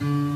Mm-hmm.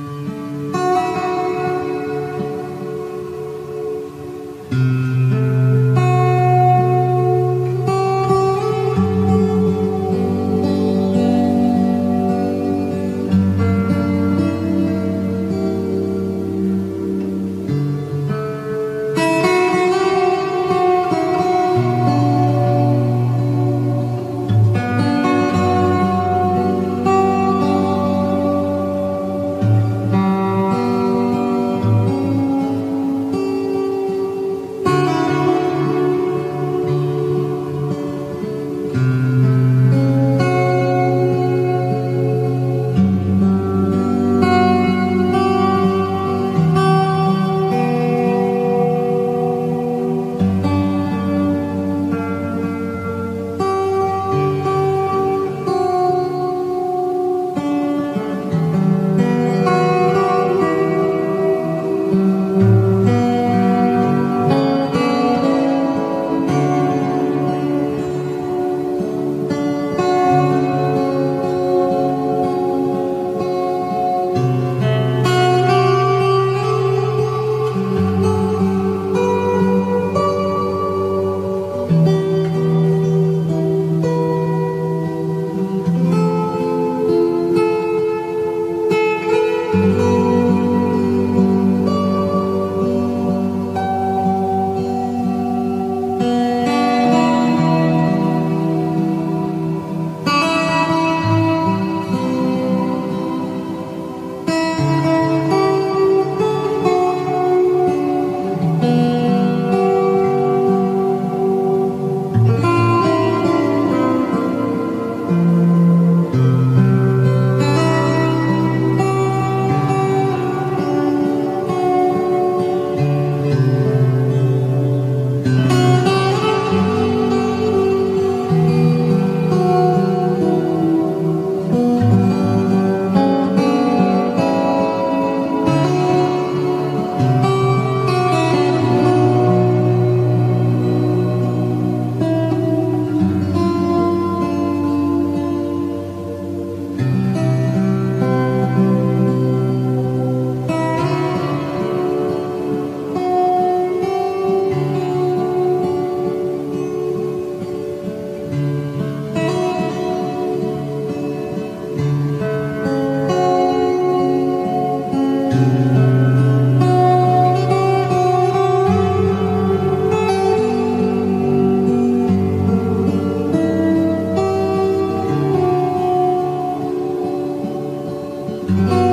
Música